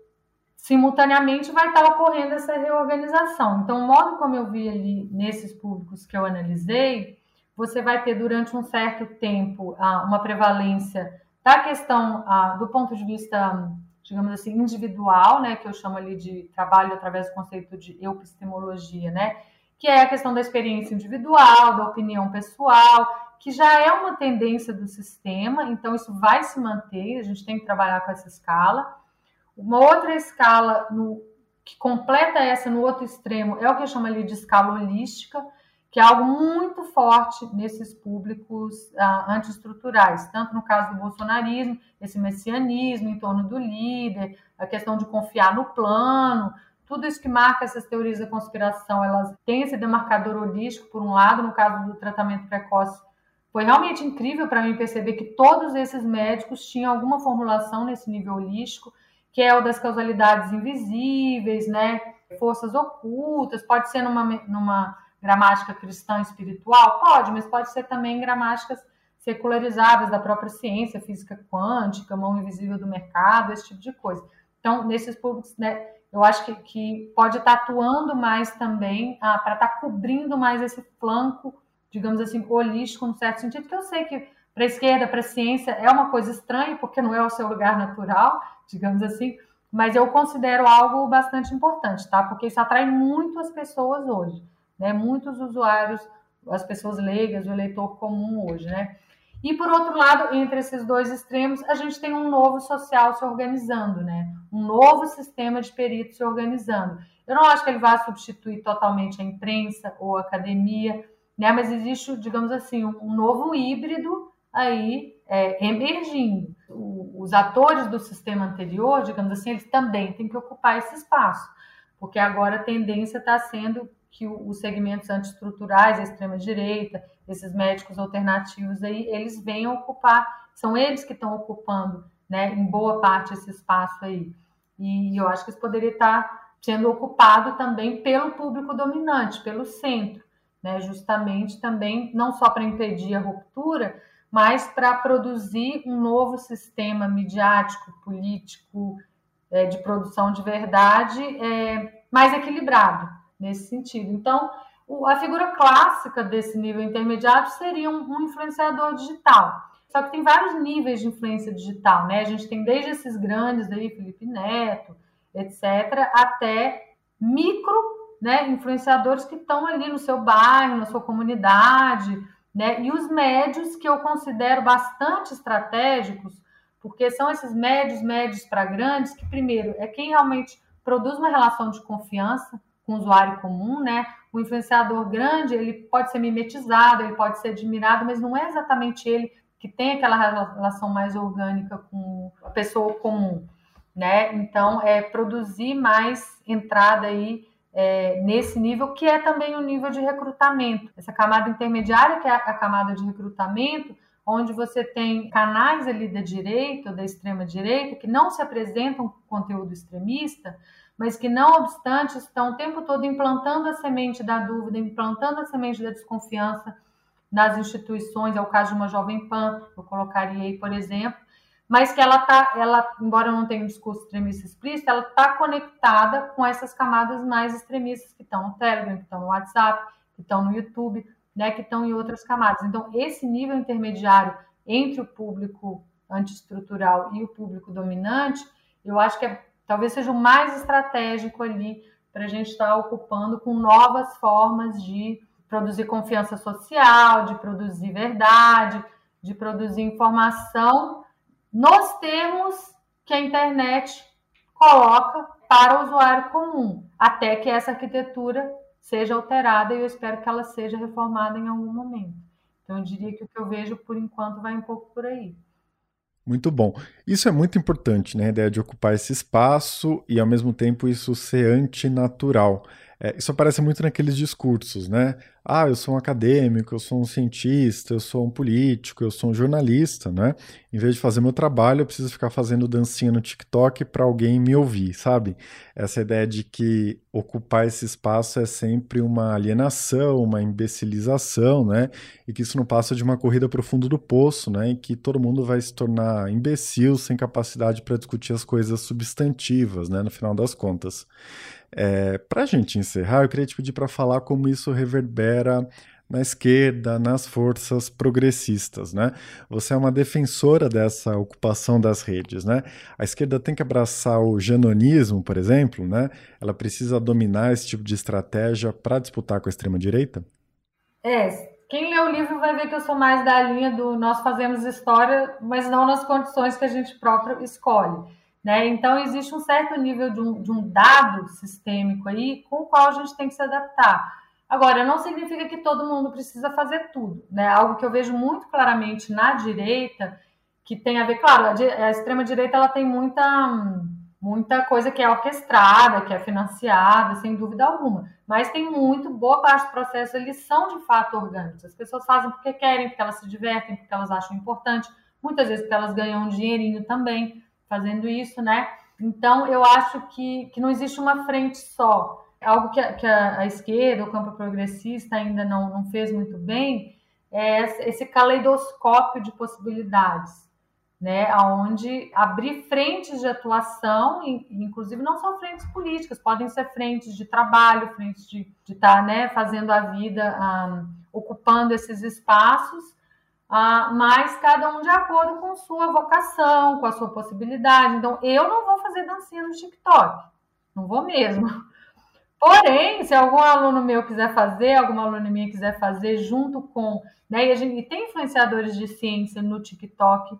simultaneamente vai estar ocorrendo essa reorganização. Então, o modo como eu vi ali nesses públicos que eu analisei, você vai ter durante um certo tempo uma prevalência da questão do ponto de vista, digamos assim, individual, né, que eu chamo ali de trabalho através do conceito de epistemologia, né, que é a questão da experiência individual, da opinião pessoal, que já é uma tendência do sistema, então isso vai se manter, a gente tem que trabalhar com essa escala. Uma outra escala no, que completa essa no outro extremo é o que eu chamo ali de escala holística, que é algo muito forte nesses públicos ah, antiestruturais, tanto no caso do bolsonarismo, esse messianismo em torno do líder, a questão de confiar no plano, tudo isso que marca essas teorias da conspiração, elas têm esse demarcador holístico, por um lado, no caso do tratamento precoce foi realmente incrível para mim perceber que todos esses médicos tinham alguma formulação nesse nível holístico, que é o das causalidades invisíveis, né? Forças ocultas, pode ser numa, numa gramática cristã espiritual? Pode, mas pode ser também gramáticas secularizadas da própria ciência, física quântica, mão invisível do mercado, esse tipo de coisa. Então, nesses públicos, né, eu acho que, que pode estar atuando mais também ah, para estar cobrindo mais esse flanco, digamos assim, holístico, no certo sentido, que eu sei que para a esquerda, para a ciência, é uma coisa estranha, porque não é o seu lugar natural, digamos assim, mas eu considero algo bastante importante, tá? Porque isso atrai muito as pessoas hoje, né? Muitos usuários, as pessoas leigas, o eleitor comum hoje, né? E por outro lado, entre esses dois extremos, a gente tem um novo social se organizando, né? Um novo sistema de peritos se organizando. Eu não acho que ele vá substituir totalmente a imprensa ou a academia, né? Mas existe, digamos assim, um novo híbrido aí é, emergindo. O, os atores do sistema anterior, digamos assim, eles também têm que ocupar esse espaço, porque agora a tendência está sendo que os segmentos antiestruturais, a extrema-direita, esses médicos alternativos aí, eles venham ocupar, são eles que estão ocupando, né, em boa parte esse espaço aí. E eu acho que isso poderia estar sendo ocupado também pelo público dominante, pelo centro, né, justamente também não só para impedir a ruptura, mas para produzir um novo sistema midiático, político, é, de produção de verdade é, mais equilibrado nesse sentido. Então, a figura clássica desse nível intermediário seria um, um, influenciador digital. Só que tem vários níveis de influência digital, né? A gente tem desde esses grandes aí, Felipe Neto, etc., até micro né, influenciadores que estão ali no seu bairro, na sua comunidade, né? E os médios que eu considero bastante estratégicos, porque são esses médios, médios para grandes, que primeiro é quem realmente produz uma relação de confiança, com o usuário comum, né? O influenciador grande, ele pode ser mimetizado, ele pode ser admirado, mas não é exatamente ele que tem aquela relação mais orgânica com a pessoa comum, né? Então, é produzir mais entrada aí é, nesse nível, que é também o nível de recrutamento. Essa camada intermediária, que é a camada de recrutamento, onde você tem canais ali da direita ou da extrema direita que não se apresentam com conteúdo extremista, mas que, não obstante, estão o tempo todo implantando a semente da dúvida, implantando a semente da desconfiança nas instituições, é o caso de uma Jovem Pan, eu colocaria aí, por exemplo, mas que ela está, ela, embora não tenha um discurso extremista explícito, ela está conectada com essas camadas mais extremistas que estão no Telegram, que estão no WhatsApp, que estão no YouTube, né, que estão em outras camadas. Então, esse nível intermediário entre o público antiestrutural e o público dominante, eu acho que é talvez seja o mais estratégico ali para a gente estar tá ocupando com novas formas de produzir confiança social, de produzir verdade, de produzir informação nos termos que a internet coloca para o usuário comum, até que essa arquitetura seja alterada e eu espero que ela seja reformada em algum momento. Então, eu diria que o que eu vejo por enquanto vai um pouco por aí. Muito bom. Isso é muito importante, né? A ideia de ocupar esse espaço e, ao mesmo tempo, isso ser antinatural. É, isso aparece muito naqueles discursos, né? Ah, eu sou um acadêmico, eu sou um cientista, eu sou um político, eu sou um jornalista, né? Em vez de fazer meu trabalho, eu preciso ficar fazendo dancinha no TikTok para alguém me ouvir, sabe? Essa ideia de que ocupar esse espaço é sempre uma alienação, uma imbecilização, né? E que isso não passa de uma corrida para o fundo do poço, né? E que todo mundo vai se tornar imbecil, sem capacidade para discutir as coisas substantivas, né? No final das contas. É, para a gente encerrar, eu queria te pedir para falar como isso reverbera na esquerda, nas forças progressistas, né? Você é uma defensora dessa ocupação das redes, né? A esquerda tem que abraçar o genonismo, por exemplo, né? Ela precisa dominar esse tipo de estratégia para disputar com a extrema direita? É, quem lê o livro vai ver que eu sou mais da linha do nós fazemos história, mas não nas condições que a gente próprio escolhe. Né? Então, existe um certo nível de um, de um dado sistêmico aí com o qual a gente tem que se adaptar. Agora, não significa que todo mundo precisa fazer tudo. Né? Algo que eu vejo muito claramente na direita, que tem a ver, claro, a, a extrema-direita ela tem muita, muita coisa que é orquestrada, que é financiada, sem dúvida alguma. Mas tem muito, boa parte do processo, eles são de fato orgânicos. As pessoas fazem porque querem, porque elas se divertem, porque elas acham importante, muitas vezes porque elas ganham um dinheirinho também fazendo isso, né? Então, eu acho que, que não existe uma frente só. Algo que a, que a, a esquerda, o campo progressista ainda não, não fez muito bem, é esse caleidoscópio de possibilidades né, aonde abrir frentes de atuação, inclusive não são frentes políticas, podem ser frentes de trabalho, frentes de estar tá, né, fazendo a vida, um, ocupando esses espaços, uh, mas cada um de acordo com sua vocação, com a sua possibilidade. Então, eu não vou fazer dancinha no TikTok, não vou mesmo. Porém, se algum aluno meu quiser fazer, alguma aluna minha quiser fazer junto com, né, e, a gente, e tem influenciadores de ciência no TikTok,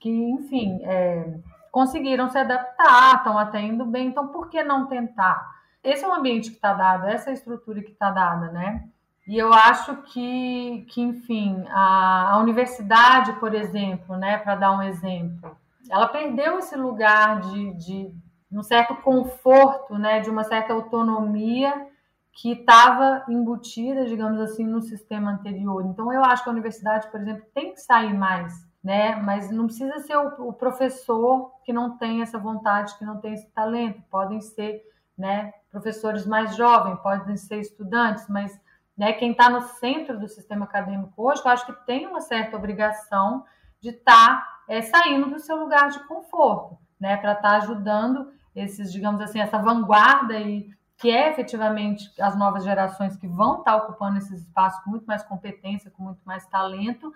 que, enfim, é, conseguiram se adaptar, estão até indo bem, então por que não tentar? Esse é o ambiente que está dado, essa é estrutura que está dada, né? E eu acho que, que enfim, a, a universidade, por exemplo, né, para dar um exemplo, ela perdeu esse lugar de, de um certo conforto, né, de uma certa autonomia que estava embutida, digamos assim, no sistema anterior. Então, eu acho que a universidade, por exemplo, tem que sair mais né? Mas não precisa ser o, o, professor que não tem essa vontade, que não tem esse talento. Podem ser, né? Professores mais jovens, podem ser estudantes, mas né, quem está no centro do sistema acadêmico hoje, eu acho que tem uma certa obrigação de estar tá, é, saindo do seu lugar de conforto, né? Para estar tá ajudando esses, digamos assim, essa vanguarda e que é efetivamente as novas gerações que vão estar tá ocupando esses espaços com muito mais competência, com muito mais talento,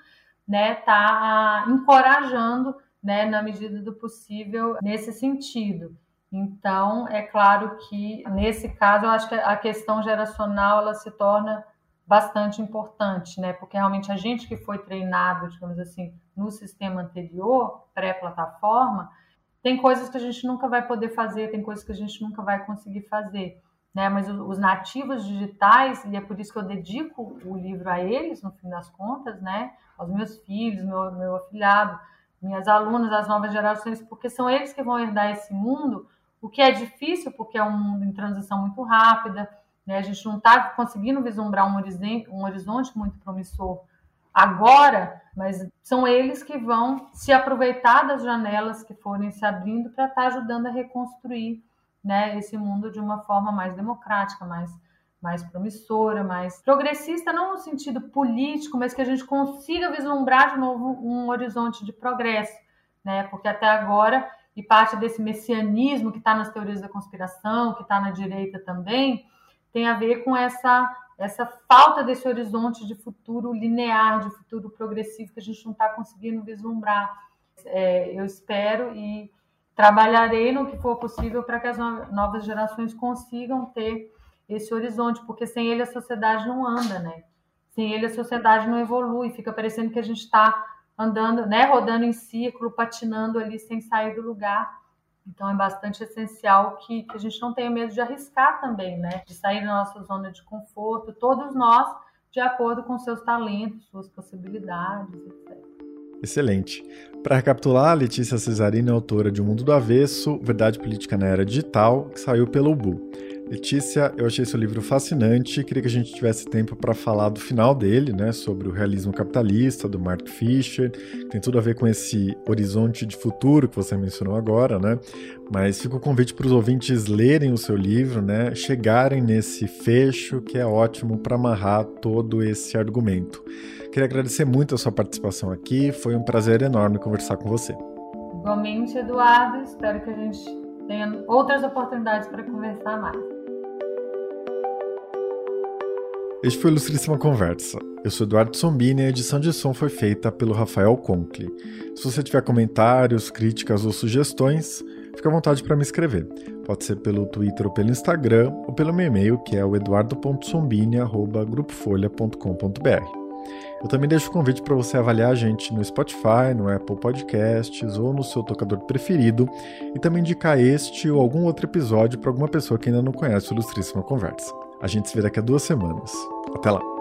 né, tá encorajando, né, na medida do possível nesse sentido. Então, é claro que nesse caso eu acho que a questão geracional ela se torna bastante importante, né? Porque realmente a gente que foi treinado, digamos assim, no sistema anterior, pré-plataforma, tem coisas que a gente nunca vai poder fazer, tem coisas que a gente nunca vai conseguir fazer né? Mas os nativos digitais, e é por isso que eu dedico o livro a eles, no fim das contas, né? Aos meus filhos, meu, meu afilhado, minhas alunas, as novas gerações, porque são eles que vão herdar esse mundo, o que é difícil, porque é um mundo em transição muito rápida, né? A gente não está conseguindo vislumbrar um horizonte, um horizonte muito promissor agora, mas são eles que vão se aproveitar das janelas que forem se abrindo para estar tá ajudando a reconstruir né, esse mundo de uma forma mais democrática, mais, mais promissora, mais progressista, não no sentido político, mas que a gente consiga vislumbrar de novo um horizonte de progresso, né? Porque até agora, e parte desse messianismo que está nas teorias da conspiração, que está na direita também, tem a ver com essa essa falta desse horizonte de futuro linear, de futuro progressivo que a gente não está conseguindo vislumbrar. É, eu espero e trabalharei no que for possível para que as novas gerações consigam ter esse horizonte, porque sem ele a sociedade não anda, né? Sem ele a sociedade não evolui, fica parecendo que a gente está andando, né, rodando em círculo, patinando ali sem sair do lugar. Então é bastante essencial que, que a gente não tenha medo de arriscar também, né? De sair da nossa zona de conforto, todos nós, de acordo com seus talentos, suas possibilidades, etc. Excelente. Para recapitular, Letícia Cesarini é autora de O Mundo do Avesso, Verdade Política na Era Digital, que saiu pelo UBU. Letícia, eu achei seu livro fascinante, queria que a gente tivesse tempo para falar do final dele, né, sobre o realismo capitalista, do Mark Fisher, tem tudo a ver com esse horizonte de futuro que você mencionou agora, né, mas fica o convite para os ouvintes lerem o seu livro, né, chegarem nesse fecho que é ótimo para amarrar todo esse argumento. Queria agradecer muito a sua participação aqui, foi um prazer enorme conversar com você. Igualmente, Eduardo, espero que a gente tenha outras oportunidades para conversar mais. Este foi Ilustríssima Conversa. Eu sou Eduardo Sombini e a edição de som foi feita pelo Rafael Conkle. Se você tiver comentários, críticas ou sugestões, fique à vontade para me escrever. Pode ser pelo Twitter ou pelo Instagram, ou pelo meu e-mail, que é o eduardo.sombini.grupofolha.com.br. Eu também deixo o convite para você avaliar a gente no Spotify, no Apple Podcasts ou no seu tocador preferido e também indicar este ou algum outro episódio para alguma pessoa que ainda não conhece o Ilustríssima Conversa. A gente se vê daqui a duas semanas. Até lá!